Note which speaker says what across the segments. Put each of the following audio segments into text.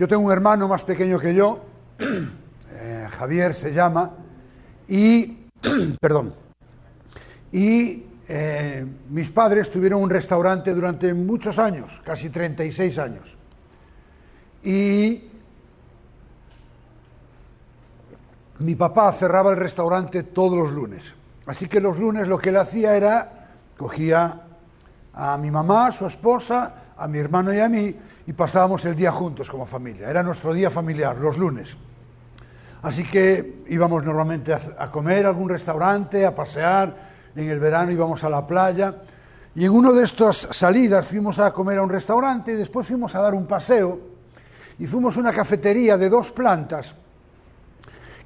Speaker 1: Yo tengo un hermano más pequeño que yo, eh, Javier se llama, y, perdón, y eh, mis padres tuvieron un restaurante durante muchos años, casi 36 años. Y mi papá cerraba el restaurante todos los lunes. Así que los lunes lo que él hacía era, cogía a mi mamá, a su esposa, a mi hermano y a mí, y pasábamos el día juntos como familia. Era nuestro día familiar, los lunes. Así que íbamos normalmente a, comer a algún restaurante, a pasear. En el verano íbamos a la playa. Y en una de estas salidas fuimos a comer a un restaurante y después fuimos a dar un paseo. Y fuimos a una cafetería de dos plantas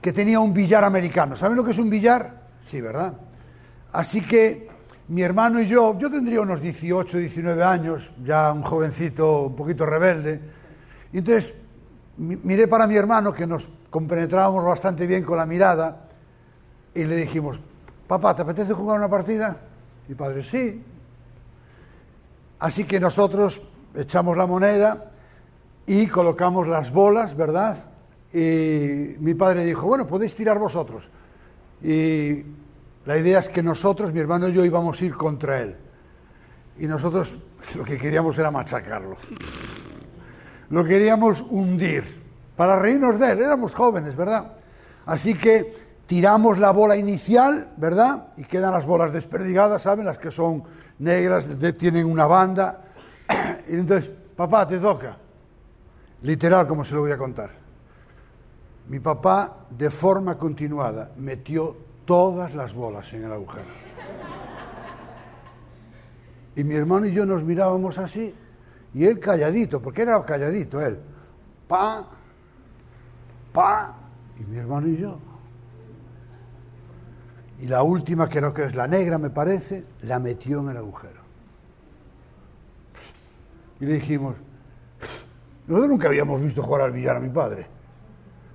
Speaker 1: que tenía un billar americano. ¿Saben lo que es un billar? Sí, ¿verdad? Así que mi hermano y yo, yo tendría unos 18, 19 años, ya un jovencito un poquito rebelde, y entonces miré para mi hermano, que nos compenetrábamos bastante bien con la mirada, y le dijimos, papá, ¿te apetece jugar una partida? Mi padre, sí. Así que nosotros echamos la moneda y colocamos las bolas, ¿verdad? Y mi padre dijo, bueno, podéis tirar vosotros. Y la idea es que nosotros, mi hermano y yo, íbamos a ir contra él. Y nosotros lo que queríamos era machacarlo. Lo queríamos hundir, para reírnos de él. Éramos jóvenes, ¿verdad? Así que tiramos la bola inicial, ¿verdad? Y quedan las bolas desperdigadas, ¿saben? Las que son negras, tienen una banda. Y entonces, papá, te toca. Literal, como se lo voy a contar. Mi papá, de forma continuada, metió todas las bolas en el agujero. Y mi hermano y yo nos mirábamos así, y él calladito, porque era calladito él. Pa, pa, y mi hermano y yo. Y la última, que creo que es la negra, me parece, la metió en el agujero. Y le dijimos, nosotros nunca habíamos visto jugar al billar a mi padre.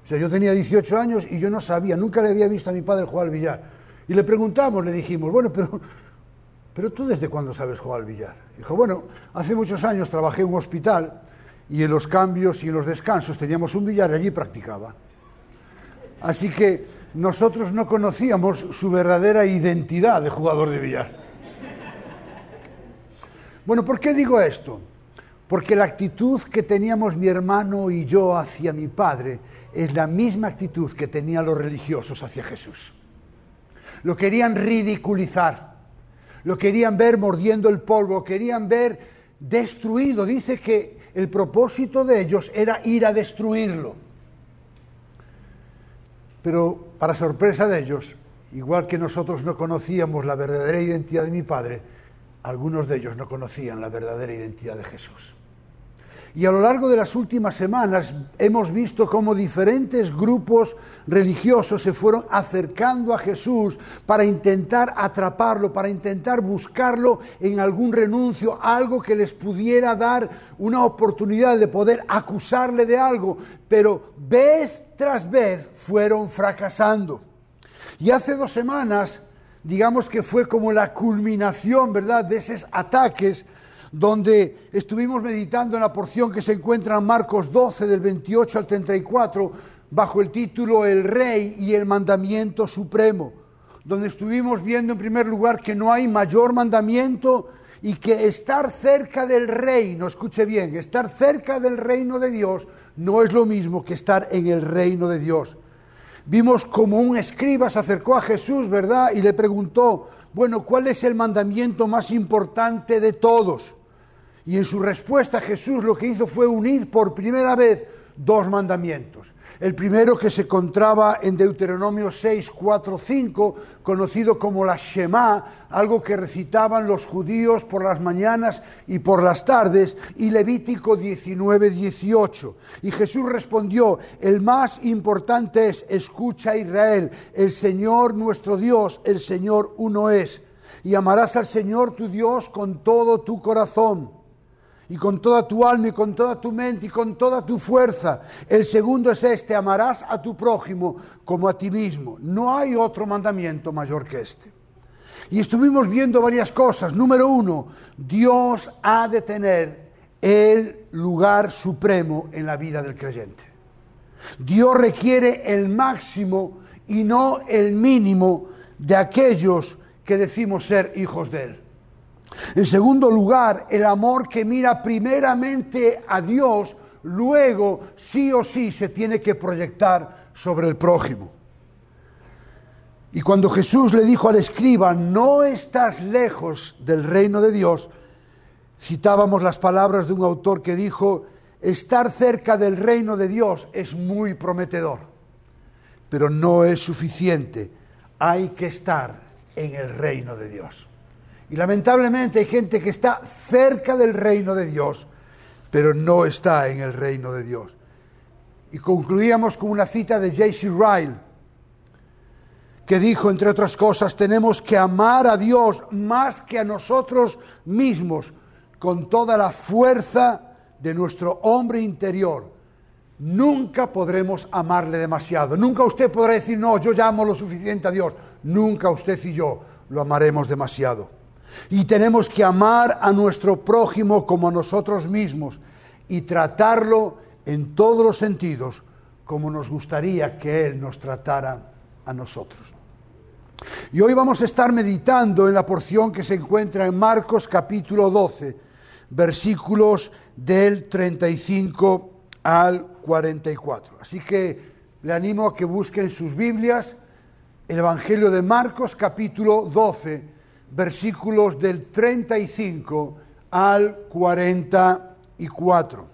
Speaker 1: Sea, yo tenía 18 años y yo no sabía, nunca le había visto a mi padre jugar al billar. Y le preguntamos, le dijimos, bueno, pero, pero tú desde cuándo sabes jugar al billar? Dijo, bueno, hace muchos años trabajé en un hospital y en los cambios y en los descansos teníamos un billar y allí practicaba. Así que nosotros no conocíamos su verdadera identidad de jugador de billar. Bueno, ¿por qué digo esto? Porque la actitud que teníamos mi hermano y yo hacia mi padre es la misma actitud que tenían los religiosos hacia Jesús. Lo querían ridiculizar, lo querían ver mordiendo el polvo, querían ver destruido. Dice que el propósito de ellos era ir a destruirlo. Pero para sorpresa de ellos, igual que nosotros no conocíamos la verdadera identidad de mi padre, algunos de ellos no conocían la verdadera identidad de Jesús. Y a lo largo de las últimas semanas hemos visto cómo diferentes grupos religiosos se fueron acercando a Jesús para intentar atraparlo, para intentar buscarlo en algún renuncio, algo que les pudiera dar una oportunidad de poder acusarle de algo, pero vez tras vez fueron fracasando. Y hace dos semanas, digamos que fue como la culminación, ¿verdad?, de esos ataques donde estuvimos meditando en la porción que se encuentra en Marcos 12 del 28 al 34 bajo el título El Rey y el Mandamiento Supremo, donde estuvimos viendo en primer lugar que no hay mayor mandamiento y que estar cerca del reino, escuche bien, estar cerca del reino de Dios no es lo mismo que estar en el reino de Dios. Vimos como un escriba se acercó a Jesús, ¿verdad? Y le preguntó, bueno, ¿cuál es el mandamiento más importante de todos? Y en su respuesta Jesús lo que hizo fue unir por primera vez dos mandamientos. El primero que se encontraba en Deuteronomio 6, 4, 5, conocido como la Shema, algo que recitaban los judíos por las mañanas y por las tardes, y Levítico 19, 18. Y Jesús respondió, el más importante es, escucha Israel, el Señor nuestro Dios, el Señor uno es, y amarás al Señor tu Dios con todo tu corazón y con toda tu alma y con toda tu mente y con toda tu fuerza. El segundo es este, amarás a tu prójimo como a ti mismo. No hay otro mandamiento mayor que este. Y estuvimos viendo varias cosas. Número uno, Dios ha de tener el lugar supremo en la vida del creyente. Dios requiere el máximo y no el mínimo de aquellos que decimos ser hijos de Él. En segundo lugar, el amor que mira primeramente a Dios, luego sí o sí se tiene que proyectar sobre el prójimo. Y cuando Jesús le dijo al escriba, no estás lejos del reino de Dios, citábamos las palabras de un autor que dijo, estar cerca del reino de Dios es muy prometedor, pero no es suficiente, hay que estar en el reino de Dios. Y lamentablemente hay gente que está cerca del reino de Dios, pero no está en el reino de Dios. Y concluíamos con una cita de J.C. Ryle, que dijo, entre otras cosas, tenemos que amar a Dios más que a nosotros mismos, con toda la fuerza de nuestro hombre interior. Nunca podremos amarle demasiado. Nunca usted podrá decir, no, yo llamo lo suficiente a Dios. Nunca usted y yo lo amaremos demasiado. Y tenemos que amar a nuestro prójimo como a nosotros mismos y tratarlo en todos los sentidos como nos gustaría que Él nos tratara a nosotros. Y hoy vamos a estar meditando en la porción que se encuentra en Marcos capítulo 12, versículos del 35 al 44. Así que le animo a que busquen sus Biblias, el Evangelio de Marcos capítulo 12, versículos del 35 al 44,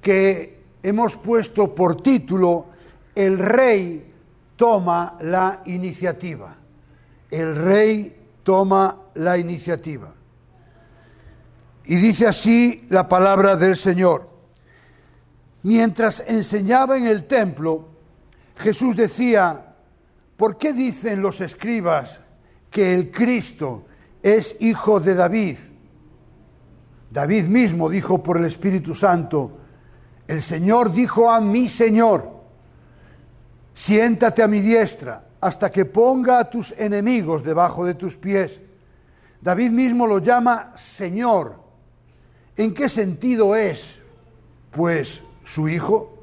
Speaker 1: que hemos puesto por título El rey toma la iniciativa. El rey toma la iniciativa. Y dice así la palabra del Señor. Mientras enseñaba en el templo, Jesús decía, ¿Por qué dicen los escribas que el Cristo es hijo de David? David mismo dijo por el Espíritu Santo, el Señor dijo a mi Señor, siéntate a mi diestra hasta que ponga a tus enemigos debajo de tus pies. David mismo lo llama Señor. ¿En qué sentido es? Pues su hijo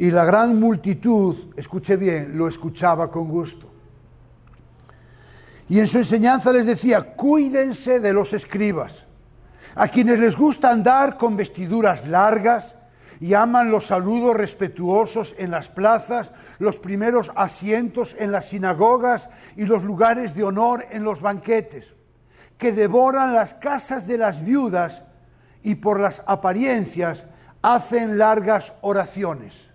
Speaker 1: y la gran multitud, escuche bien, lo escuchaba con gusto. Y en su enseñanza les decía, cuídense de los escribas, a quienes les gusta andar con vestiduras largas y aman los saludos respetuosos en las plazas, los primeros asientos en las sinagogas y los lugares de honor en los banquetes, que devoran las casas de las viudas y por las apariencias hacen largas oraciones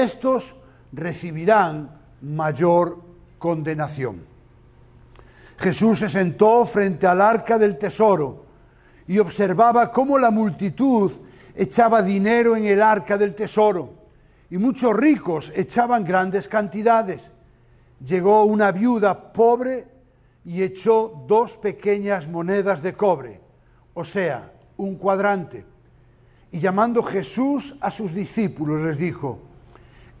Speaker 1: estos recibirán mayor condenación. Jesús se sentó frente al arca del tesoro y observaba cómo la multitud echaba dinero en el arca del tesoro y muchos ricos echaban grandes cantidades. Llegó una viuda pobre y echó dos pequeñas monedas de cobre, o sea, un cuadrante. Y llamando Jesús a sus discípulos les dijo,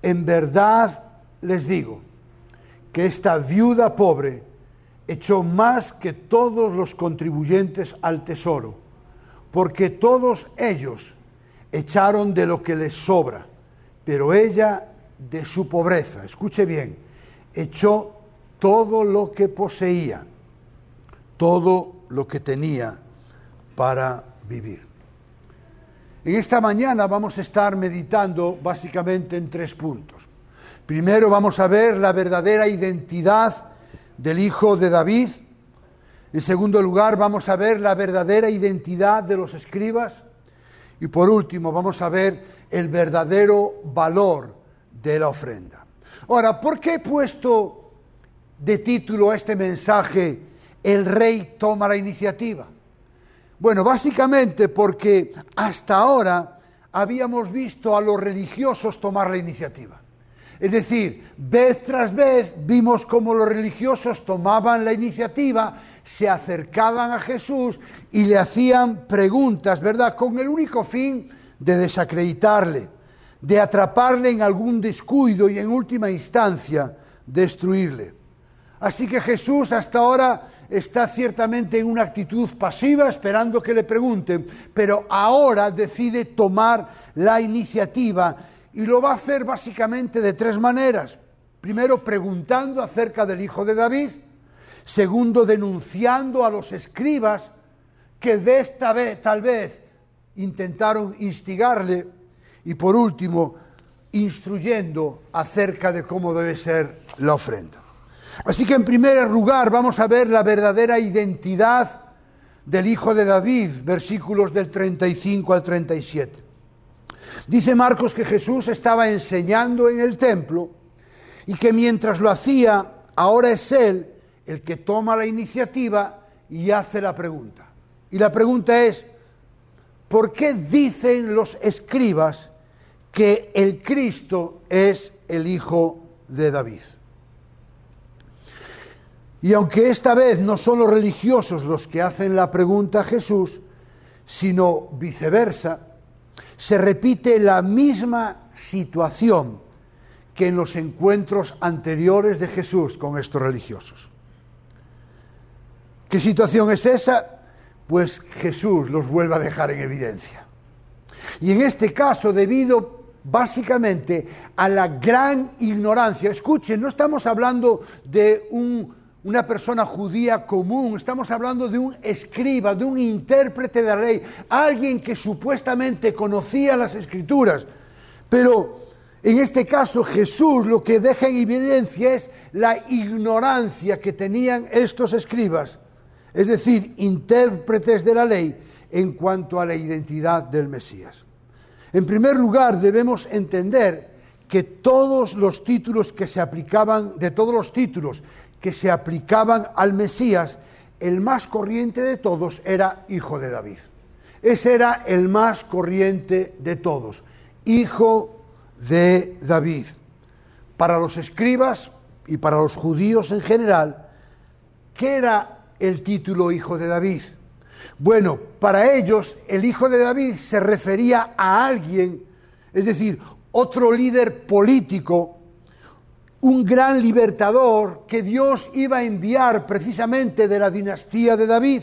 Speaker 1: en verdad les digo que esta viuda pobre echó más que todos los contribuyentes al tesoro, porque todos ellos echaron de lo que les sobra, pero ella de su pobreza, escuche bien, echó todo lo que poseía, todo lo que tenía para vivir. En esta mañana vamos a estar meditando básicamente en tres puntos. Primero vamos a ver la verdadera identidad del Hijo de David. En segundo lugar vamos a ver la verdadera identidad de los escribas. Y por último vamos a ver el verdadero valor de la ofrenda. Ahora, ¿por qué he puesto de título a este mensaje El rey toma la iniciativa? Bueno, básicamente porque hasta ahora habíamos visto a los religiosos tomar la iniciativa. Es decir, vez tras vez vimos cómo los religiosos tomaban la iniciativa, se acercaban a Jesús y le hacían preguntas, ¿verdad? Con el único fin de desacreditarle, de atraparle en algún descuido y en última instancia destruirle. Así que Jesús hasta ahora está ciertamente en una actitud pasiva esperando que le pregunten, pero ahora decide tomar la iniciativa y lo va a hacer básicamente de tres maneras. Primero, preguntando acerca del hijo de David. Segundo, denunciando a los escribas que esta vez, tal vez intentaron instigarle. Y por último, instruyendo acerca de cómo debe ser la ofrenda. Así que en primer lugar vamos a ver la verdadera identidad del hijo de David, versículos del 35 al 37. Dice Marcos que Jesús estaba enseñando en el templo y que mientras lo hacía, ahora es Él el que toma la iniciativa y hace la pregunta. Y la pregunta es, ¿por qué dicen los escribas que el Cristo es el Hijo de David? Y aunque esta vez no son los religiosos los que hacen la pregunta a Jesús, sino viceversa, se repite la misma situación que en los encuentros anteriores de Jesús con estos religiosos. ¿Qué situación es esa? Pues Jesús los vuelve a dejar en evidencia. Y en este caso, debido básicamente a la gran ignorancia, escuchen, no estamos hablando de un una persona judía común, estamos hablando de un escriba, de un intérprete de la ley, alguien que supuestamente conocía las escrituras. Pero en este caso Jesús lo que deja en evidencia es la ignorancia que tenían estos escribas, es decir, intérpretes de la ley en cuanto a la identidad del Mesías. En primer lugar, debemos entender que todos los títulos que se aplicaban, de todos los títulos que se aplicaban al Mesías, el más corriente de todos era hijo de David. Ese era el más corriente de todos, hijo de David. Para los escribas y para los judíos en general, ¿qué era el título hijo de David? Bueno, para ellos el hijo de David se refería a alguien, es decir, otro líder político un gran libertador que Dios iba a enviar precisamente de la dinastía de David.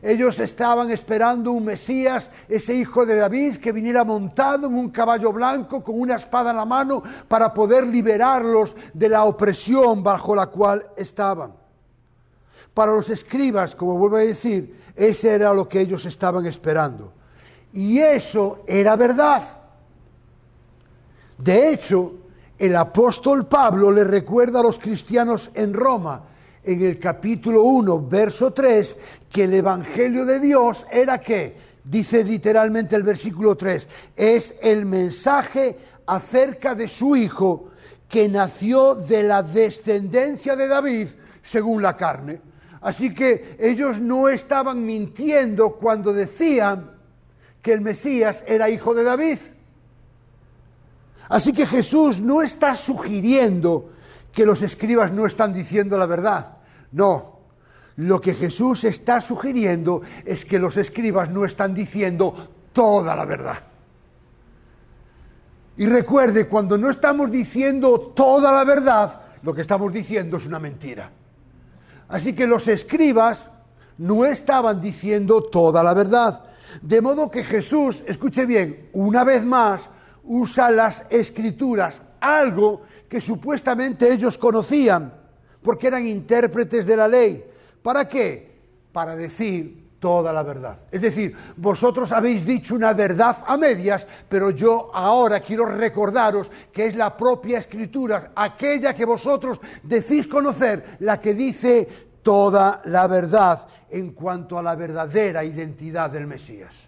Speaker 1: Ellos estaban esperando un Mesías, ese hijo de David, que viniera montado en un caballo blanco con una espada en la mano para poder liberarlos de la opresión bajo la cual estaban. Para los escribas, como vuelvo a decir, ese era lo que ellos estaban esperando. Y eso era verdad. De hecho, el apóstol Pablo le recuerda a los cristianos en Roma, en el capítulo 1, verso 3, que el Evangelio de Dios era que, dice literalmente el versículo 3, es el mensaje acerca de su Hijo que nació de la descendencia de David según la carne. Así que ellos no estaban mintiendo cuando decían que el Mesías era hijo de David. Así que Jesús no está sugiriendo que los escribas no están diciendo la verdad. No, lo que Jesús está sugiriendo es que los escribas no están diciendo toda la verdad. Y recuerde, cuando no estamos diciendo toda la verdad, lo que estamos diciendo es una mentira. Así que los escribas no estaban diciendo toda la verdad. De modo que Jesús, escuche bien, una vez más, usa las escrituras, algo que supuestamente ellos conocían, porque eran intérpretes de la ley. ¿Para qué? Para decir toda la verdad. Es decir, vosotros habéis dicho una verdad a medias, pero yo ahora quiero recordaros que es la propia escritura, aquella que vosotros decís conocer, la que dice toda la verdad en cuanto a la verdadera identidad del Mesías.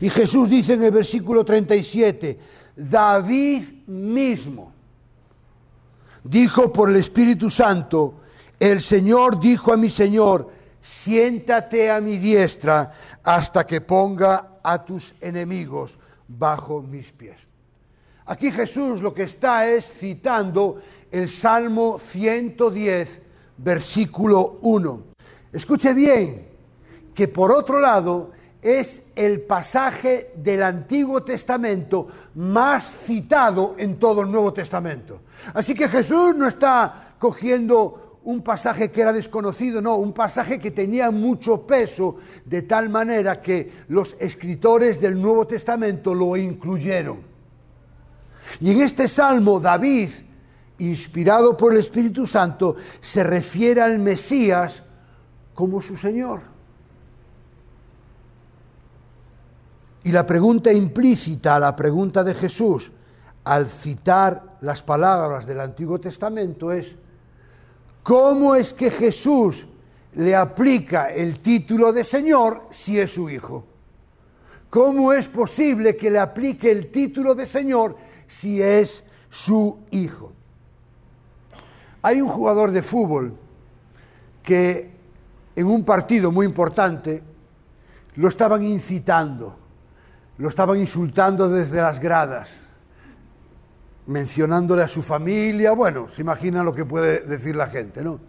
Speaker 1: Y Jesús dice en el versículo 37, David mismo dijo por el Espíritu Santo, el Señor dijo a mi Señor, siéntate a mi diestra hasta que ponga a tus enemigos bajo mis pies. Aquí Jesús lo que está es citando el Salmo 110, versículo 1. Escuche bien, que por otro lado es el pasaje del Antiguo Testamento más citado en todo el Nuevo Testamento. Así que Jesús no está cogiendo un pasaje que era desconocido, no, un pasaje que tenía mucho peso, de tal manera que los escritores del Nuevo Testamento lo incluyeron. Y en este salmo David, inspirado por el Espíritu Santo, se refiere al Mesías como su Señor. Y la pregunta implícita a la pregunta de Jesús, al citar las palabras del Antiguo Testamento, es, ¿Cómo es que Jesús le aplica el título de Señor si es su hijo? ¿Cómo es posible que le aplique el título de Señor si es su hijo? Hay un jugador de fútbol que en un partido muy importante lo estaban incitando, lo estaban insultando desde las gradas mencionándole a su familia, bueno, se imagina lo que puede decir la gente, ¿no?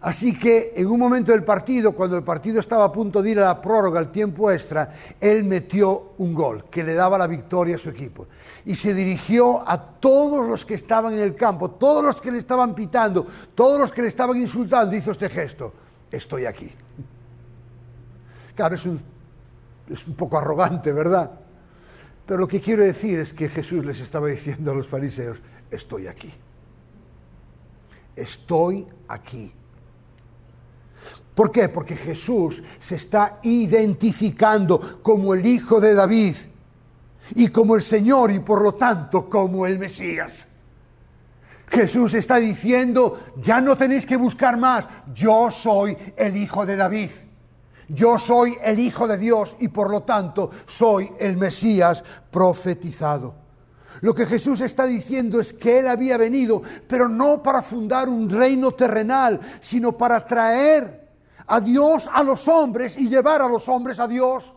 Speaker 1: Así que en un momento del partido, cuando el partido estaba a punto de ir a la prórroga, al tiempo extra, él metió un gol que le daba la victoria a su equipo. Y se dirigió a todos los que estaban en el campo, todos los que le estaban pitando, todos los que le estaban insultando, hizo este gesto, estoy aquí. Claro, es un, es un poco arrogante, ¿verdad? Pero lo que quiero decir es que Jesús les estaba diciendo a los fariseos, estoy aquí. Estoy aquí. ¿Por qué? Porque Jesús se está identificando como el Hijo de David y como el Señor y por lo tanto como el Mesías. Jesús está diciendo, ya no tenéis que buscar más, yo soy el Hijo de David. Yo soy el Hijo de Dios y por lo tanto soy el Mesías profetizado. Lo que Jesús está diciendo es que Él había venido, pero no para fundar un reino terrenal, sino para traer a Dios a los hombres y llevar a los hombres a Dios.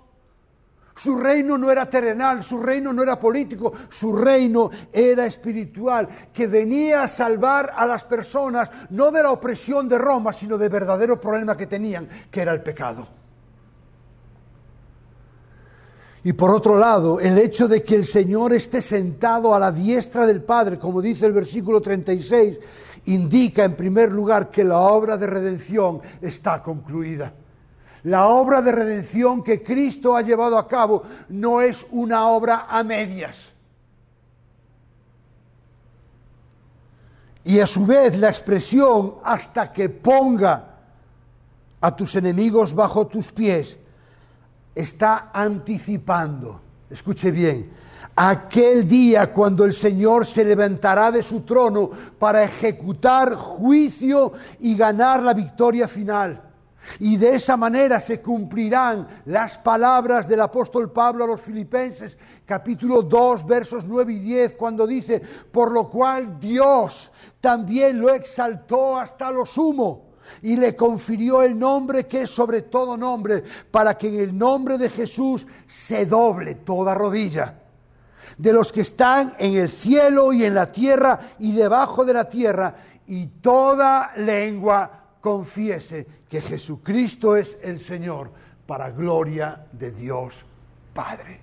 Speaker 1: Su reino no era terrenal, su reino no era político, su reino era espiritual, que venía a salvar a las personas no de la opresión de Roma, sino del verdadero problema que tenían, que era el pecado. Y por otro lado, el hecho de que el Señor esté sentado a la diestra del Padre, como dice el versículo 36, indica en primer lugar que la obra de redención está concluida. La obra de redención que Cristo ha llevado a cabo no es una obra a medias. Y a su vez la expresión hasta que ponga a tus enemigos bajo tus pies está anticipando, escuche bien, aquel día cuando el Señor se levantará de su trono para ejecutar juicio y ganar la victoria final. Y de esa manera se cumplirán las palabras del apóstol Pablo a los filipenses, capítulo 2, versos 9 y 10, cuando dice, por lo cual Dios también lo exaltó hasta lo sumo y le confirió el nombre que es sobre todo nombre, para que en el nombre de Jesús se doble toda rodilla. De los que están en el cielo y en la tierra y debajo de la tierra, y toda lengua confiese que Jesucristo es el Señor, para gloria de Dios Padre.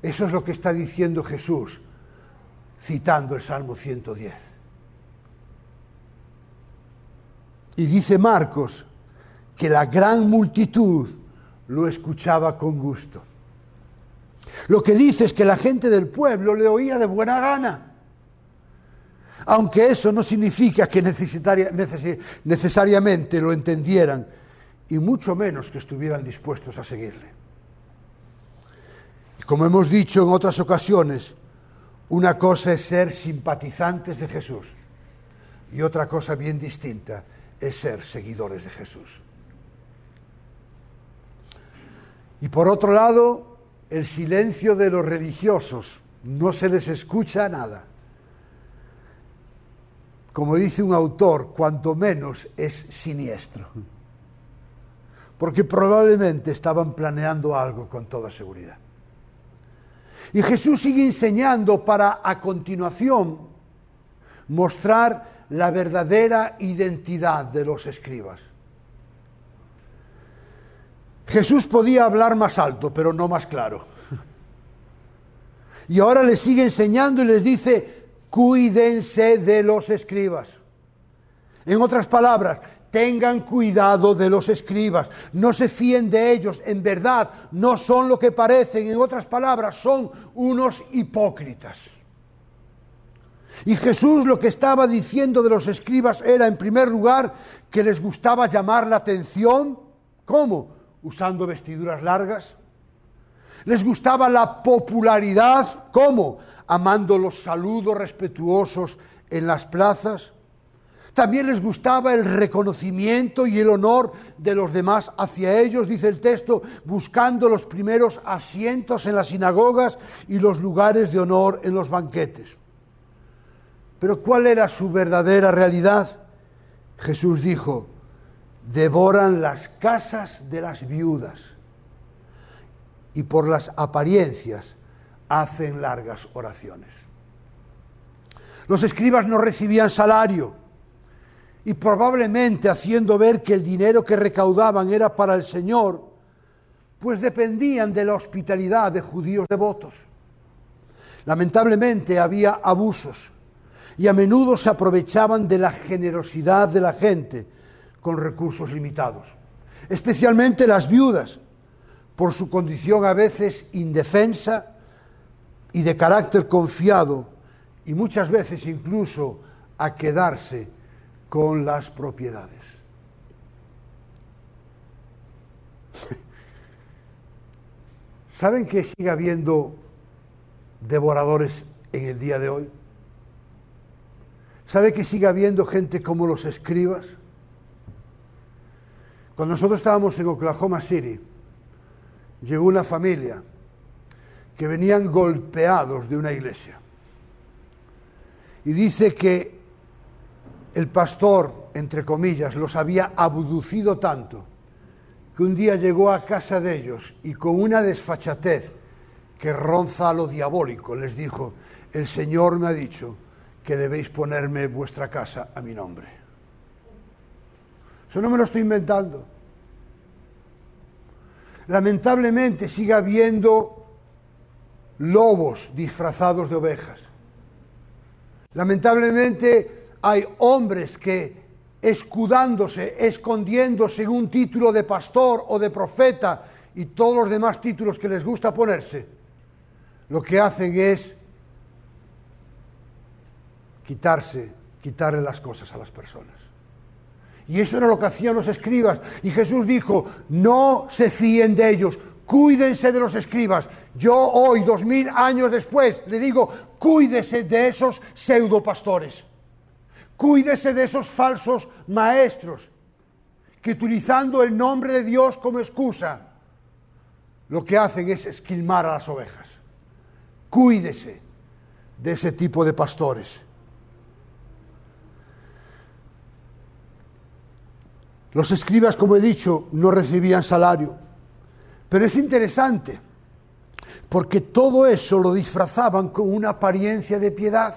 Speaker 1: Eso es lo que está diciendo Jesús, citando el Salmo 110. Y dice Marcos que la gran multitud lo escuchaba con gusto. Lo que dice es que la gente del pueblo le oía de buena gana. Aunque eso no significa que necesariamente lo entendieran y mucho menos que estuvieran dispuestos a seguirle. Como hemos dicho en otras ocasiones, una cosa es ser simpatizantes de Jesús y otra cosa bien distinta es ser seguidores de Jesús. Y por otro lado, el silencio de los religiosos, no se les escucha nada. Como dice un autor, cuanto menos es siniestro. Porque probablemente estaban planeando algo con toda seguridad. Y Jesús sigue enseñando para a continuación mostrar la verdadera identidad de los escribas. Jesús podía hablar más alto, pero no más claro. Y ahora les sigue enseñando y les dice cuídense de los escribas. En otras palabras, tengan cuidado de los escribas, no se fíen de ellos, en verdad no son lo que parecen, en otras palabras, son unos hipócritas. Y Jesús lo que estaba diciendo de los escribas era, en primer lugar, que les gustaba llamar la atención. ¿Cómo? Usando vestiduras largas. Les gustaba la popularidad. ¿Cómo? Amando los saludos respetuosos en las plazas. También les gustaba el reconocimiento y el honor de los demás hacia ellos, dice el texto, buscando los primeros asientos en las sinagogas y los lugares de honor en los banquetes. Pero ¿cuál era su verdadera realidad? Jesús dijo, devoran las casas de las viudas y por las apariencias hacen largas oraciones. Los escribas no recibían salario y probablemente haciendo ver que el dinero que recaudaban era para el Señor, pues dependían de la hospitalidad de judíos devotos. Lamentablemente había abusos y a menudo se aprovechaban de la generosidad de la gente con recursos limitados, especialmente las viudas, por su condición a veces indefensa y de carácter confiado, y muchas veces incluso a quedarse con las propiedades. ¿Saben que sigue habiendo devoradores en el día de hoy? ¿Sabe que sigue habiendo gente como los escribas? Cuando nosotros estábamos en Oklahoma City, llegó una familia que venían golpeados de una iglesia. Y dice que el pastor, entre comillas, los había abducido tanto que un día llegó a casa de ellos y con una desfachatez que ronza a lo diabólico les dijo, el Señor me ha dicho que debéis ponerme vuestra casa a mi nombre. Eso no me lo estoy inventando. Lamentablemente sigue habiendo lobos disfrazados de ovejas. Lamentablemente hay hombres que escudándose, escondiéndose en un título de pastor o de profeta y todos los demás títulos que les gusta ponerse, lo que hacen es quitarse, quitarle las cosas a las personas. Y eso era lo que hacían los escribas. Y Jesús dijo, no se fíen de ellos, cuídense de los escribas. Yo hoy, dos mil años después, le digo, cuídese de esos pseudopastores. Cuídese de esos falsos maestros que utilizando el nombre de Dios como excusa, lo que hacen es esquilmar a las ovejas. Cuídese de ese tipo de pastores. Los escribas, como he dicho, no recibían salario. Pero es interesante, porque todo eso lo disfrazaban con una apariencia de piedad.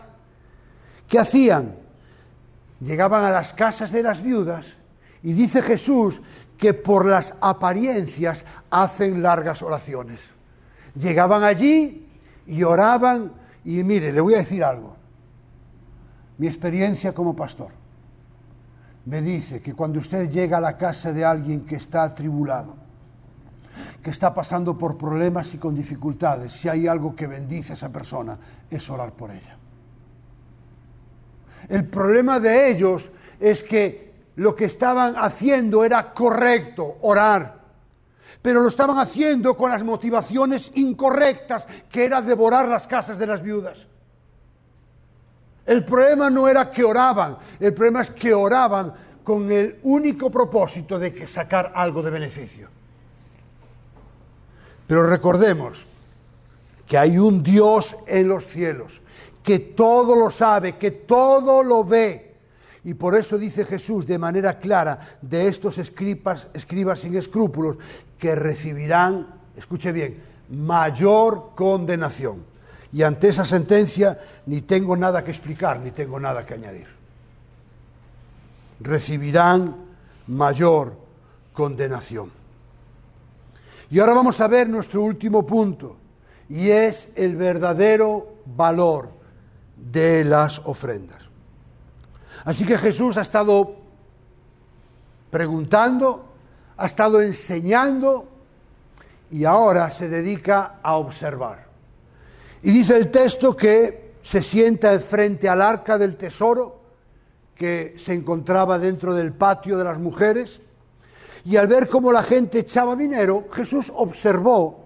Speaker 1: ¿Qué hacían? Llegaban a las casas de las viudas y dice Jesús que por las apariencias hacen largas oraciones. Llegaban allí y oraban y mire, le voy a decir algo. Mi experiencia como pastor me dice que cuando usted llega a la casa de alguien que está atribulado, que está pasando por problemas y con dificultades, si hay algo que bendice a esa persona, es orar por ella. El problema de ellos es que lo que estaban haciendo era correcto, orar, pero lo estaban haciendo con las motivaciones incorrectas, que era devorar las casas de las viudas. El problema no era que oraban, el problema es que oraban con el único propósito de que sacar algo de beneficio. Pero recordemos que hay un Dios en los cielos, que todo lo sabe, que todo lo ve. Y por eso dice Jesús de manera clara de estos escribas, sin escrúpulos que recibirán, escuche bien, mayor condenación. Y ante esa sentencia ni tengo nada que explicar, ni tengo nada que añadir. Recibirán mayor condenación. Y ahora vamos a ver nuestro último punto, y es el verdadero valor de las ofrendas. Así que Jesús ha estado preguntando, ha estado enseñando y ahora se dedica a observar. Y dice el texto que se sienta frente al arca del tesoro que se encontraba dentro del patio de las mujeres y al ver cómo la gente echaba dinero, Jesús observó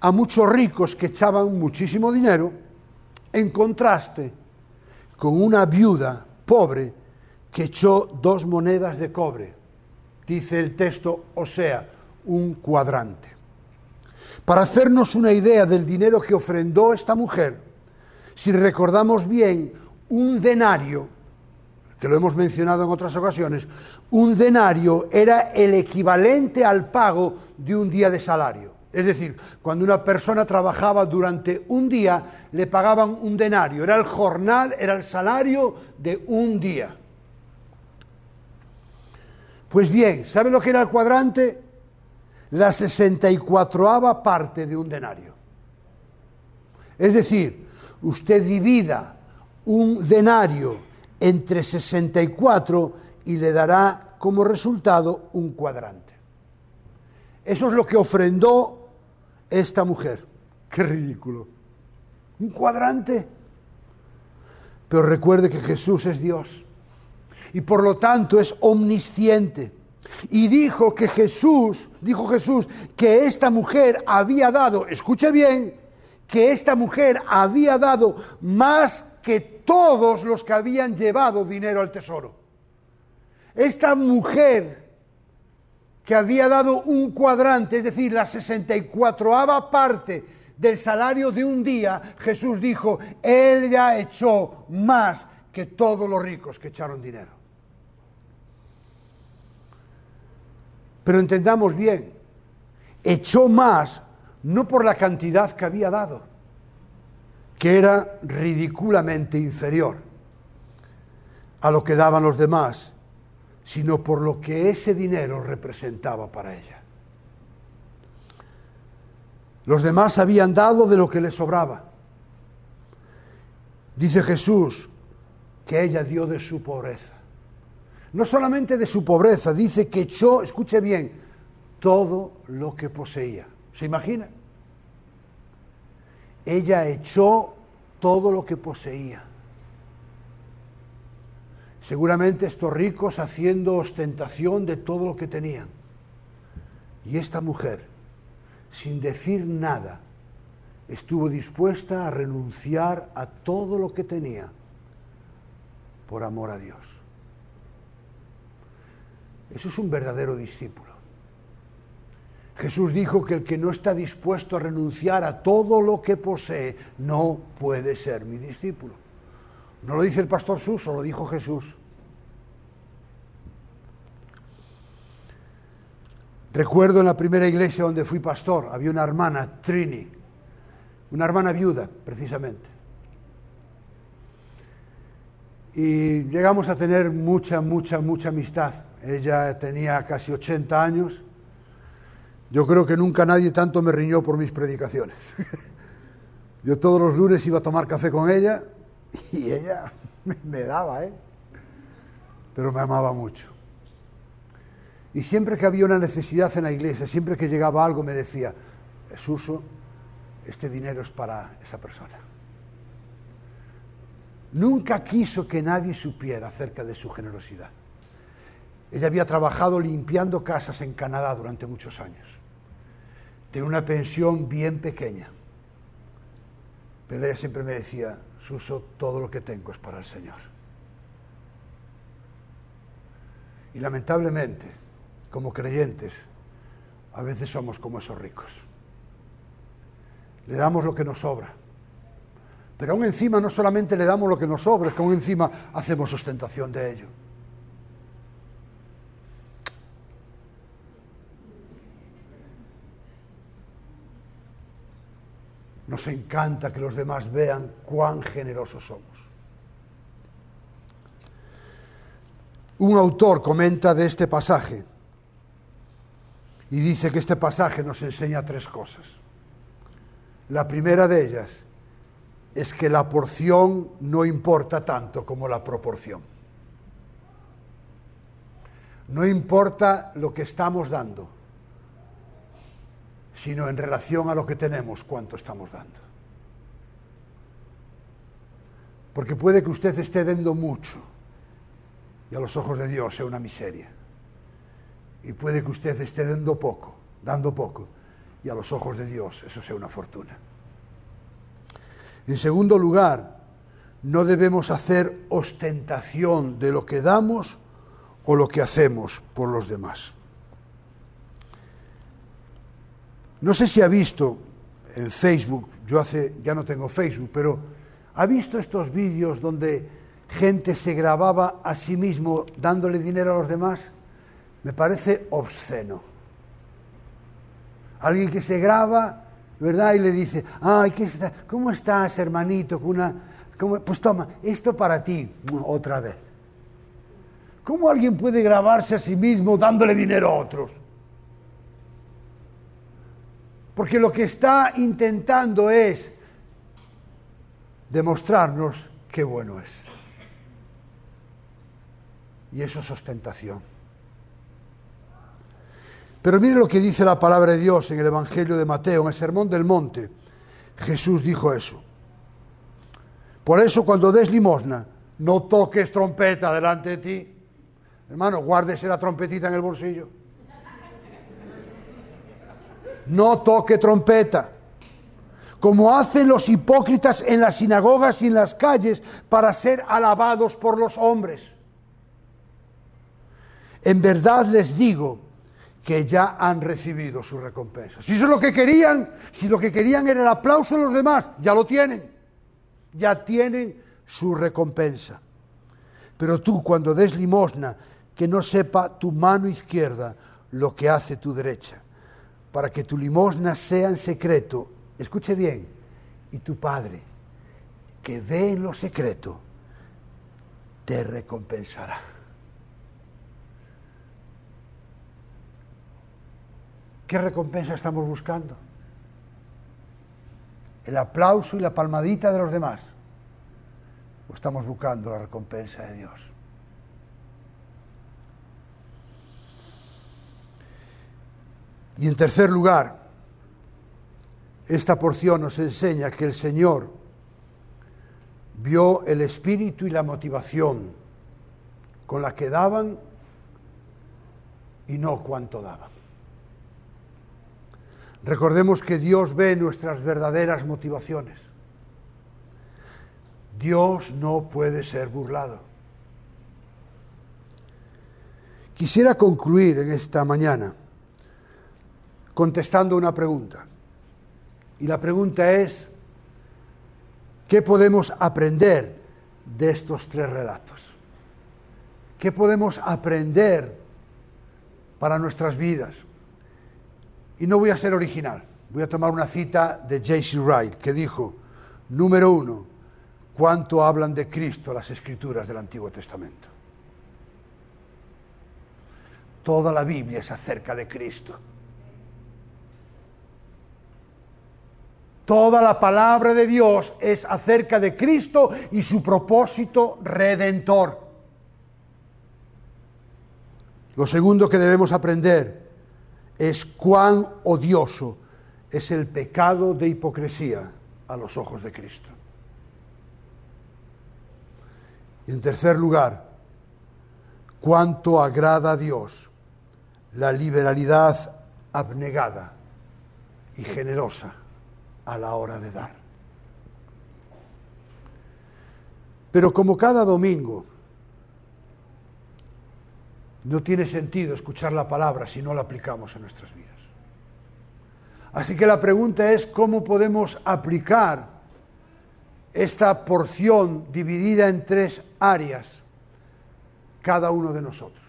Speaker 1: a muchos ricos que echaban muchísimo dinero en contraste con una viuda pobre que echó dos monedas de cobre, dice el texto, o sea, un cuadrante. Para hacernos una idea del dinero que ofrendó esta mujer, si recordamos bien, un denario, que lo hemos mencionado en otras ocasiones, un denario era el equivalente al pago de un día de salario. Es decir, cuando una persona trabajaba durante un día, le pagaban un denario, era el jornal, era el salario de un día. Pues bien, ¿sabe lo que era el cuadrante? La 64 parte de un denario. Es decir, usted divida un denario entre 64 y le dará como resultado un cuadrante. Eso es lo que ofrendó esta mujer. Qué ridículo. Un cuadrante. Pero recuerde que Jesús es Dios y por lo tanto es omnisciente. Y dijo que Jesús, dijo Jesús, que esta mujer había dado, escuche bien, que esta mujer había dado más que todos los que habían llevado dinero al tesoro. Esta mujer que había dado un cuadrante, es decir, la 64 parte del salario de un día, Jesús dijo, Él ya echó más que todos los ricos que echaron dinero. Pero entendamos bien, echó más no por la cantidad que había dado, que era ridículamente inferior a lo que daban los demás, sino por lo que ese dinero representaba para ella. Los demás habían dado de lo que les sobraba. Dice Jesús que ella dio de su pobreza. No solamente de su pobreza, dice que echó, escuche bien, todo lo que poseía. ¿Se imagina? Ella echó todo lo que poseía. Seguramente estos ricos haciendo ostentación de todo lo que tenían. Y esta mujer, sin decir nada, estuvo dispuesta a renunciar a todo lo que tenía por amor a Dios. Eso es un verdadero discípulo. Jesús dijo que el que no está dispuesto a renunciar a todo lo que posee no puede ser mi discípulo. No lo dice el pastor Suso, lo dijo Jesús. Recuerdo en la primera iglesia donde fui pastor, había una hermana, Trini, una hermana viuda, precisamente. Y llegamos a tener mucha, mucha, mucha amistad. Ella tenía casi 80 años. Yo creo que nunca nadie tanto me riñó por mis predicaciones. Yo todos los lunes iba a tomar café con ella y ella me daba, ¿eh? Pero me amaba mucho. Y siempre que había una necesidad en la iglesia, siempre que llegaba algo, me decía, Suso, este dinero es para esa persona. Nunca quiso que nadie supiera acerca de su generosidad. Ella había trabajado limpiando casas en Canadá durante muchos años. Tenía una pensión bien pequeña. Pero ella siempre me decía, Suso, todo lo que tengo es para el Señor. Y lamentablemente, como creyentes, a veces somos como esos ricos. Le damos lo que nos sobra. Pero aún encima no solamente le damos lo que nos sobra, es que aún encima hacemos ostentación de ello. Nos encanta que los demás vean cuán generosos somos. Un autor comenta de este pasaje y dice que este pasaje nos enseña tres cosas. La primera de ellas, es que la porción no importa tanto como la proporción. No importa lo que estamos dando, sino en relación a lo que tenemos, cuánto estamos dando. Porque puede que usted esté dando mucho y a los ojos de Dios sea una miseria. Y puede que usted esté dando poco, dando poco, y a los ojos de Dios eso sea una fortuna. En segundo lugar, no debemos hacer ostentación de lo que damos o lo que hacemos por los demás. No sé si ha visto en Facebook, yo hace, ya no tengo Facebook, pero ha visto estos vídeos donde gente se grababa a sí mismo dándole dinero a los demás. Me parece obsceno. Alguien que se graba, ¿verdad? Y le dice, ay, ¿qué está? ¿cómo estás, hermanito? Una, Pues toma, esto para ti, otra vez. ¿Cómo alguien puede grabarse a sí mismo dándole dinero a otros? Porque lo que está intentando es demostrarnos qué bueno es. Y eso es ostentación. Pero mire lo que dice la palabra de Dios en el Evangelio de Mateo, en el Sermón del Monte. Jesús dijo eso. Por eso cuando des limosna, no toques trompeta delante de ti Hermano, guárdese la trompetita en el bolsillo. No toque trompeta, como hacen los hipócritas en las sinagogas y en las calles para ser alabados por los hombres. En verdad les digo que ya han recibido su recompensa. Si eso es lo que querían, si lo que querían era el aplauso de los demás, ya lo tienen. Ya tienen su recompensa. Pero tú cuando des limosna, que no sepa tu mano izquierda lo que hace tu derecha, para que tu limosna sea en secreto, escuche bien, y tu Padre, que ve en lo secreto, te recompensará. ¿Qué recompensa estamos buscando? ¿El aplauso y la palmadita de los demás? ¿O estamos buscando la recompensa de Dios? Y en tercer lugar, esta porción nos enseña que el Señor vio el espíritu y la motivación con la que daban y no cuánto daban. Recordemos que Dios ve nuestras verdaderas motivaciones. Dios no puede ser burlado. Quisiera concluir en esta mañana contestando una pregunta. Y la pregunta es, ¿qué podemos aprender de estos tres relatos? ¿Qué podemos aprender para nuestras vidas? Y no voy a ser original, voy a tomar una cita de J.C. Wright que dijo, número uno, ¿cuánto hablan de Cristo las escrituras del Antiguo Testamento? Toda la Biblia es acerca de Cristo. Toda la palabra de Dios es acerca de Cristo y su propósito redentor. Lo segundo que debemos aprender es cuán odioso es el pecado de hipocresía a los ojos de Cristo. Y en tercer lugar, cuánto agrada a Dios la liberalidad abnegada y generosa a la hora de dar. Pero como cada domingo no tiene sentido escuchar la palabra si no la aplicamos en nuestras vidas. Así que la pregunta es cómo podemos aplicar esta porción dividida en tres áreas cada uno de nosotros.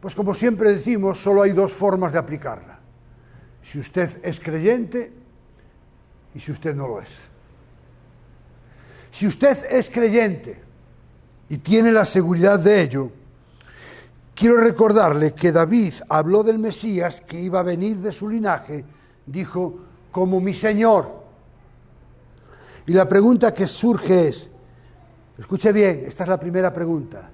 Speaker 1: Pues como siempre decimos, solo hay dos formas de aplicarla. Si usted es creyente, y si usted no lo es. Si usted es creyente y tiene la seguridad de ello, quiero recordarle que David habló del Mesías que iba a venir de su linaje, dijo, como mi Señor. Y la pregunta que surge es, escuche bien, esta es la primera pregunta,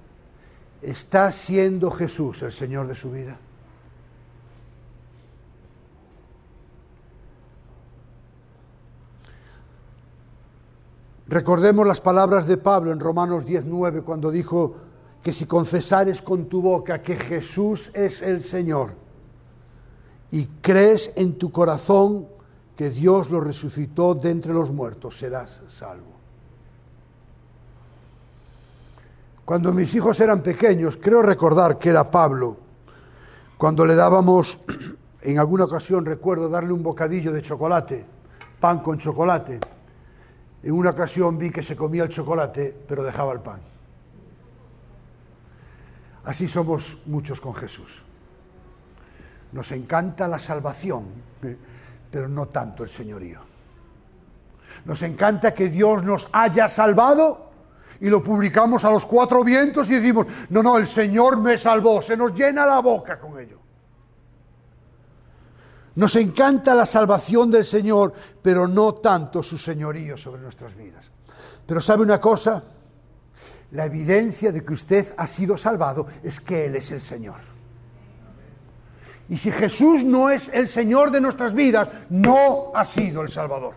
Speaker 1: ¿está siendo Jesús el Señor de su vida? Recordemos las palabras de Pablo en Romanos 19 cuando dijo que si confesares con tu boca que Jesús es el Señor y crees en tu corazón que Dios lo resucitó de entre los muertos, serás salvo. Cuando mis hijos eran pequeños, creo recordar que era Pablo, cuando le dábamos, en alguna ocasión recuerdo darle un bocadillo de chocolate, pan con chocolate, en una ocasión vi que se comía el chocolate, pero dejaba el pan. Así somos muchos con Jesús. Nos encanta la salvación, pero no tanto el señorío. Nos encanta que Dios nos haya salvado y lo publicamos a los cuatro vientos y decimos, no, no, el Señor me salvó. Se nos llena la boca con ello. Nos encanta la salvación del Señor, pero no tanto su señorío sobre nuestras vidas. Pero ¿sabe una cosa? La evidencia de que usted ha sido salvado es que Él es el Señor. Y si Jesús no es el Señor de nuestras vidas, no ha sido el Salvador.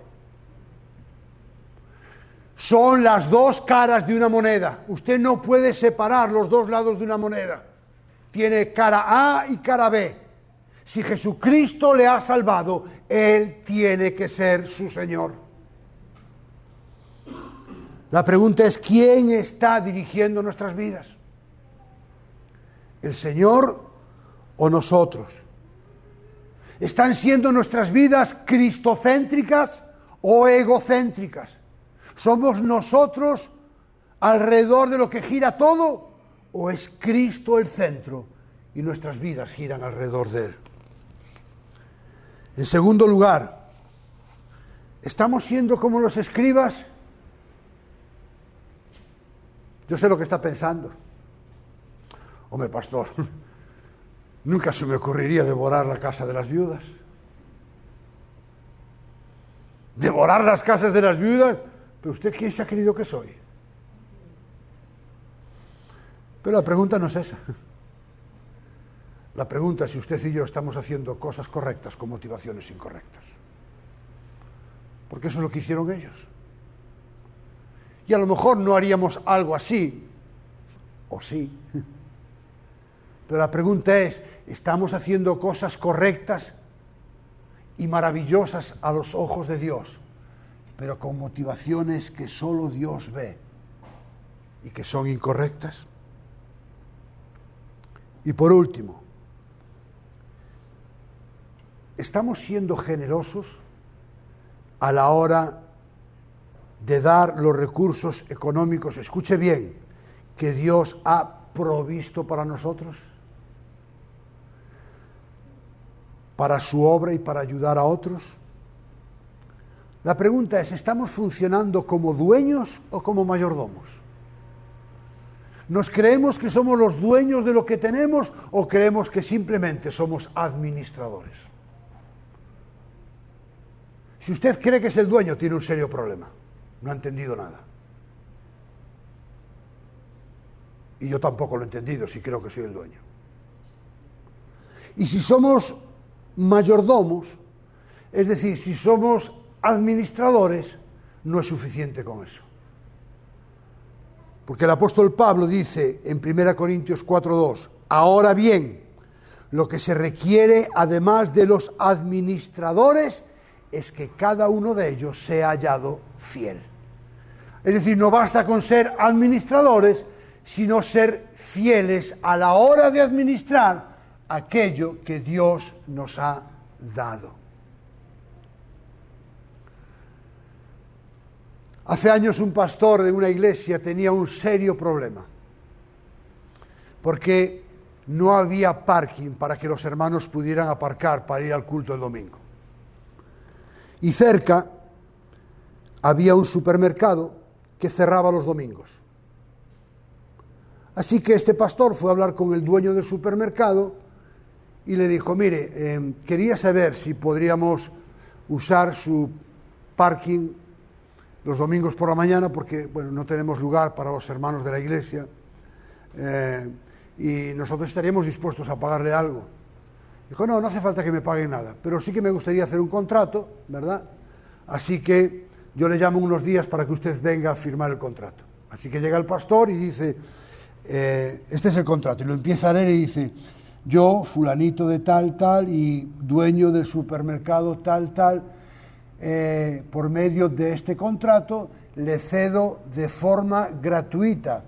Speaker 1: Son las dos caras de una moneda. Usted no puede separar los dos lados de una moneda. Tiene cara A y cara B. Si Jesucristo le ha salvado, Él tiene que ser su Señor. La pregunta es, ¿quién está dirigiendo nuestras vidas? ¿El Señor o nosotros? ¿Están siendo nuestras vidas cristocéntricas o egocéntricas? ¿Somos nosotros alrededor de lo que gira todo o es Cristo el centro y nuestras vidas giran alrededor de Él? En segundo lugar, ¿estamos siendo como los escribas? Yo sé lo que está pensando. Hombre, pastor, nunca se me ocurriría devorar la casa de las viudas. ¿Devorar las casas de las viudas? ¿Pero usted quién se ha querido que soy? Pero la pregunta no es esa. La pregunta es si usted y yo estamos haciendo cosas correctas con motivaciones incorrectas. Porque eso es lo que hicieron ellos. Y a lo mejor no haríamos algo así, o sí. Pero la pregunta es, ¿estamos haciendo cosas correctas y maravillosas a los ojos de Dios, pero con motivaciones que solo Dios ve y que son incorrectas? Y por último, ¿Estamos siendo generosos a la hora de dar los recursos económicos, escuche bien, que Dios ha provisto para nosotros? Para su obra y para ayudar a otros. La pregunta es, ¿estamos funcionando como dueños o como mayordomos? ¿Nos creemos que somos los dueños de lo que tenemos o creemos que simplemente somos administradores? Si usted cree que es el dueño, tiene un serio problema. No ha entendido nada. Y yo tampoco lo he entendido si creo que soy el dueño. Y si somos mayordomos, es decir, si somos administradores, no es suficiente con eso. Porque el apóstol Pablo dice en 1 Corintios 4:2, ahora bien, lo que se requiere además de los administradores es que cada uno de ellos sea hallado fiel. Es decir, no basta con ser administradores, sino ser fieles a la hora de administrar aquello que Dios nos ha dado. Hace años un pastor de una iglesia tenía un serio problema, porque no había parking para que los hermanos pudieran aparcar para ir al culto el domingo y cerca había un supermercado que cerraba los domingos. Así que este pastor fue a hablar con el dueño del supermercado y le dijo, mire, em, quería saber si podríamos usar su parking los domingos por la mañana porque bueno, no tenemos lugar para los hermanos de la iglesia eh, y nosotros estaríamos dispuestos a pagarle algo. Dijo, no, no hace falta que me paguen nada, pero sí que me gustaría hacer un contrato, ¿verdad? Así que yo le llamo unos días para que usted venga a firmar el contrato. Así que llega el pastor y dice, eh, este es el contrato, y lo empieza a leer y dice, yo, fulanito de tal, tal, y dueño del supermercado tal, tal, eh, por medio de este contrato, le cedo de forma gratuita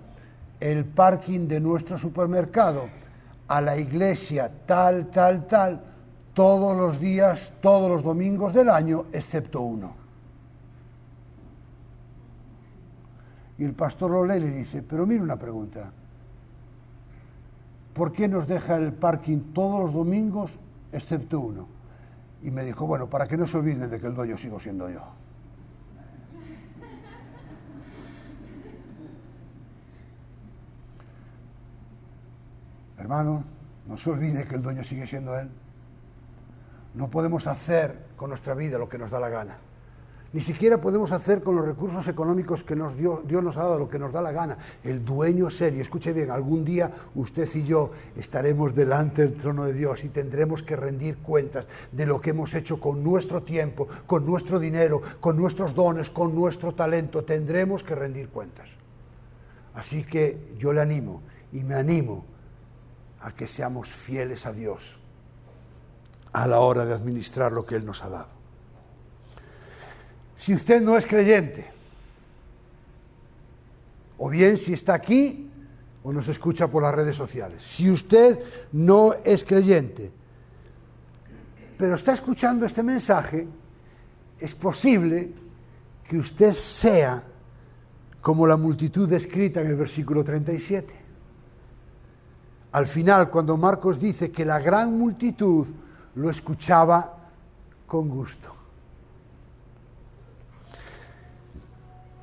Speaker 1: el parking de nuestro supermercado a la iglesia tal, tal, tal, todos los días, todos los domingos del año, excepto uno. Y el pastor lo lee y le dice, pero mire una pregunta, ¿por qué nos deja el parking todos los domingos excepto uno? Y me dijo, bueno, para que no se olviden de que el dueño sigo siendo yo. Hermano, no se olvide que el dueño sigue siendo él. No podemos hacer con nuestra vida lo que nos da la gana. Ni siquiera podemos hacer con los recursos económicos que Dios nos ha dado lo que nos da la gana. El dueño serio, escuche bien, algún día usted y yo estaremos delante del trono de Dios y tendremos que rendir cuentas de lo que hemos hecho con nuestro tiempo, con nuestro dinero, con nuestros dones, con nuestro talento. Tendremos que rendir cuentas. Así que yo le animo y me animo a que seamos fieles a Dios a la hora de administrar lo que Él nos ha dado. Si usted no es creyente, o bien si está aquí o nos escucha por las redes sociales, si usted no es creyente, pero está escuchando este mensaje, es posible que usted sea como la multitud descrita en el versículo 37. Al final, cuando Marcos dice que la gran multitud lo escuchaba con gusto.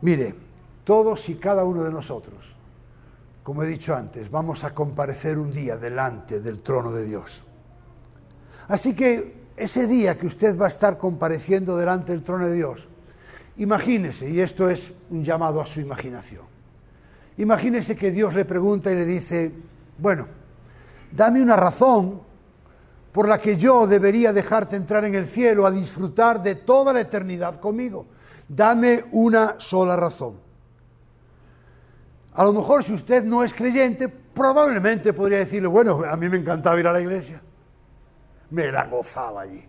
Speaker 1: Mire, todos y cada uno de nosotros, como he dicho antes, vamos a comparecer un día delante del trono de Dios. Así que ese día que usted va a estar compareciendo delante del trono de Dios, imagínese, y esto es un llamado a su imaginación, imagínese que Dios le pregunta y le dice, bueno, dame una razón por la que yo debería dejarte entrar en el cielo a disfrutar de toda la eternidad conmigo. Dame una sola razón. A lo mejor si usted no es creyente, probablemente podría decirle, bueno, a mí me encantaba ir a la iglesia. Me la gozaba allí.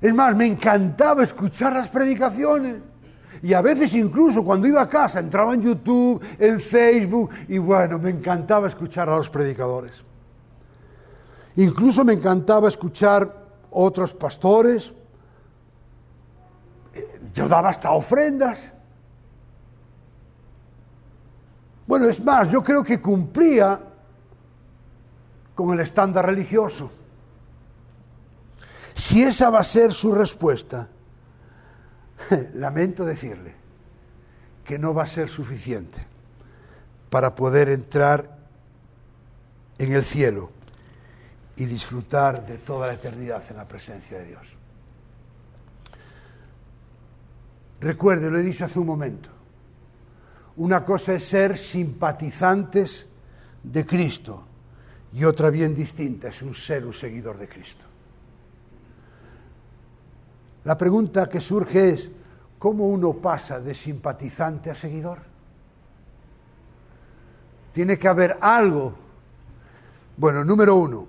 Speaker 1: Es más, me encantaba escuchar las predicaciones. Y a veces incluso cuando iba a casa entraba en YouTube, en Facebook, y bueno, me encantaba escuchar a los predicadores. Incluso me encantaba escuchar otros pastores, yo daba hasta ofrendas. Bueno, es más, yo creo que cumplía con el estándar religioso. Si esa va a ser su respuesta, lamento decirle que no va a ser suficiente para poder entrar en el cielo y disfrutar de toda la eternidad en la presencia de Dios. Recuerde, lo he dicho hace un momento, una cosa es ser simpatizantes de Cristo y otra bien distinta es un ser un seguidor de Cristo. La pregunta que surge es, ¿cómo uno pasa de simpatizante a seguidor? Tiene que haber algo. Bueno, número uno,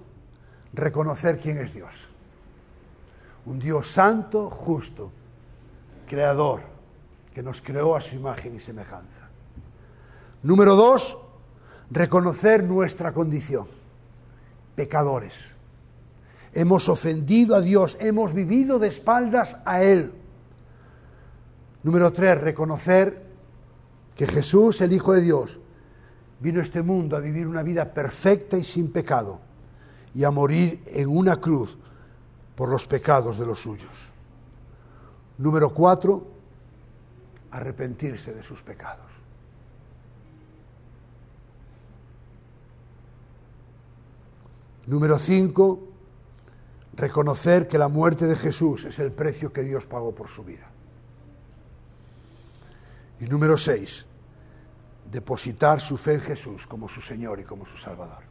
Speaker 1: reconocer quién es Dios. Un Dios santo, justo, creador, que nos creó a su imagen y semejanza. Número dos, reconocer nuestra condición, pecadores. Hemos ofendido a Dios, hemos vivido de espaldas a Él. Número tres, reconocer que Jesús, el Hijo de Dios, vino a este mundo a vivir una vida perfecta y sin pecado y a morir en una cruz por los pecados de los suyos. Número cuatro, arrepentirse de sus pecados. Número cinco, reconocer que la muerte de Jesús es el precio que Dios pagó por su vida. Y número seis, depositar su fe en Jesús como su Señor y como su Salvador.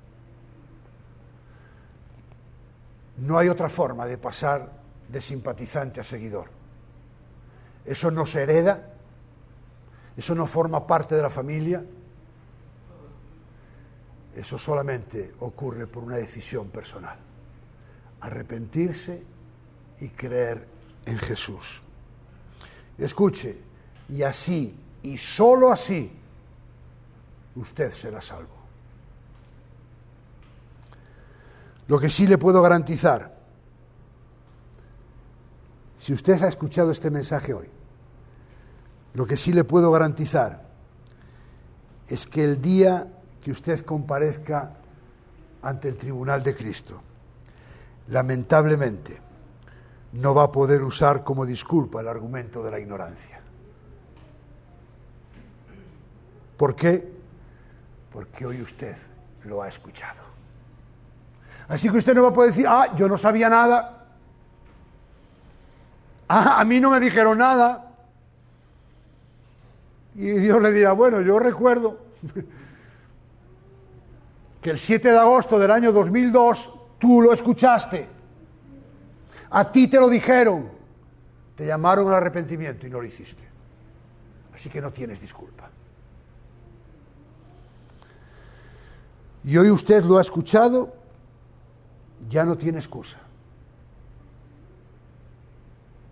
Speaker 1: No hay otra forma de pasar de simpatizante a seguidor. Eso no se hereda, eso no forma parte de la familia, eso solamente ocurre por una decisión personal. Arrepentirse y creer en Jesús. Escuche, y así, y sólo así, usted será salvo. Lo que sí le puedo garantizar, si usted ha escuchado este mensaje hoy, lo que sí le puedo garantizar es que el día que usted comparezca ante el tribunal de Cristo, lamentablemente no va a poder usar como disculpa el argumento de la ignorancia. ¿Por qué? Porque hoy usted lo ha escuchado. Así que usted no va a poder decir, ah, yo no sabía nada. Ah, a mí no me dijeron nada. Y Dios le dirá, bueno, yo recuerdo que el 7 de agosto del año 2002 tú lo escuchaste. A ti te lo dijeron. Te llamaron al arrepentimiento y no lo hiciste. Así que no tienes disculpa. Y hoy usted lo ha escuchado, ya no tiene excusa.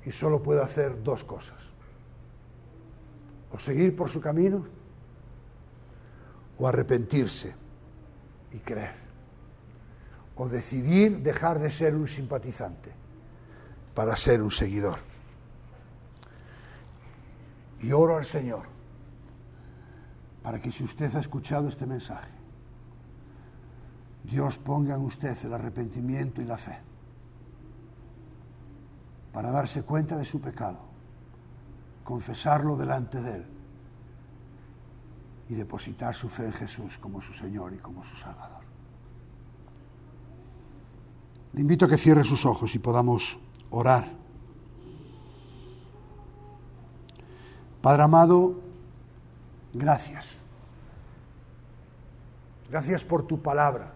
Speaker 1: Y solo puede hacer dos cosas. O seguir por su camino o arrepentirse y creer. O decidir dejar de ser un simpatizante para ser un seguidor. Y oro al Señor para que si usted ha escuchado este mensaje, Dios ponga en usted el arrepentimiento y la fe para darse cuenta de su pecado, confesarlo delante de Él y depositar su fe en Jesús como su Señor y como su Salvador. Le invito a que cierre sus ojos y podamos orar. Padre amado, gracias. Gracias por tu palabra.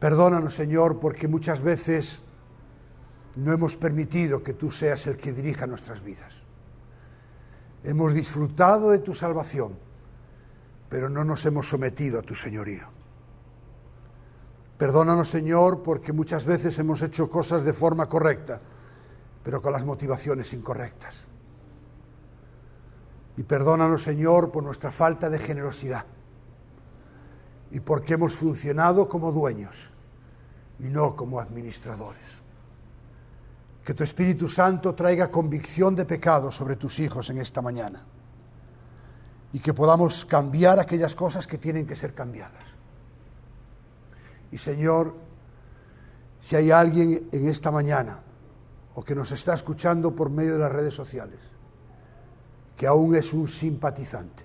Speaker 1: Perdónanos, Señor, porque muchas veces no hemos permitido que tú seas el que dirija nuestras vidas. Hemos disfrutado de tu salvación, pero no nos hemos sometido a tu señorío. Perdónanos, Señor, porque muchas veces hemos hecho cosas de forma correcta, pero con las motivaciones incorrectas. Y perdónanos, Señor, por nuestra falta de generosidad y porque hemos funcionado como dueños y no como administradores. Que tu Espíritu Santo traiga convicción de pecado sobre tus hijos en esta mañana y que podamos cambiar aquellas cosas que tienen que ser cambiadas. Y Señor, si hay alguien en esta mañana o que nos está escuchando por medio de las redes sociales, que aún es un simpatizante,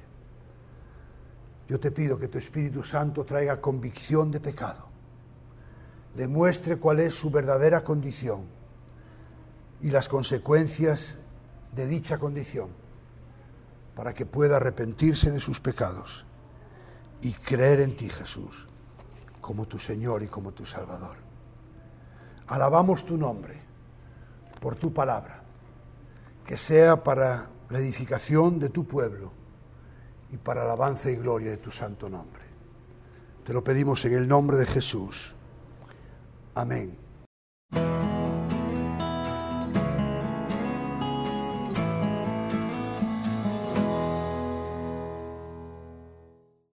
Speaker 1: yo te pido que tu Espíritu Santo traiga convicción de pecado, le muestre cuál es su verdadera condición y las consecuencias de dicha condición, para que pueda arrepentirse de sus pecados y creer en ti, Jesús, como tu Señor y como tu Salvador. Alabamos tu nombre por tu palabra, que sea para la edificación de tu pueblo y para alabanza y gloria de tu santo nombre. Te lo pedimos en el nombre de Jesús. Amén.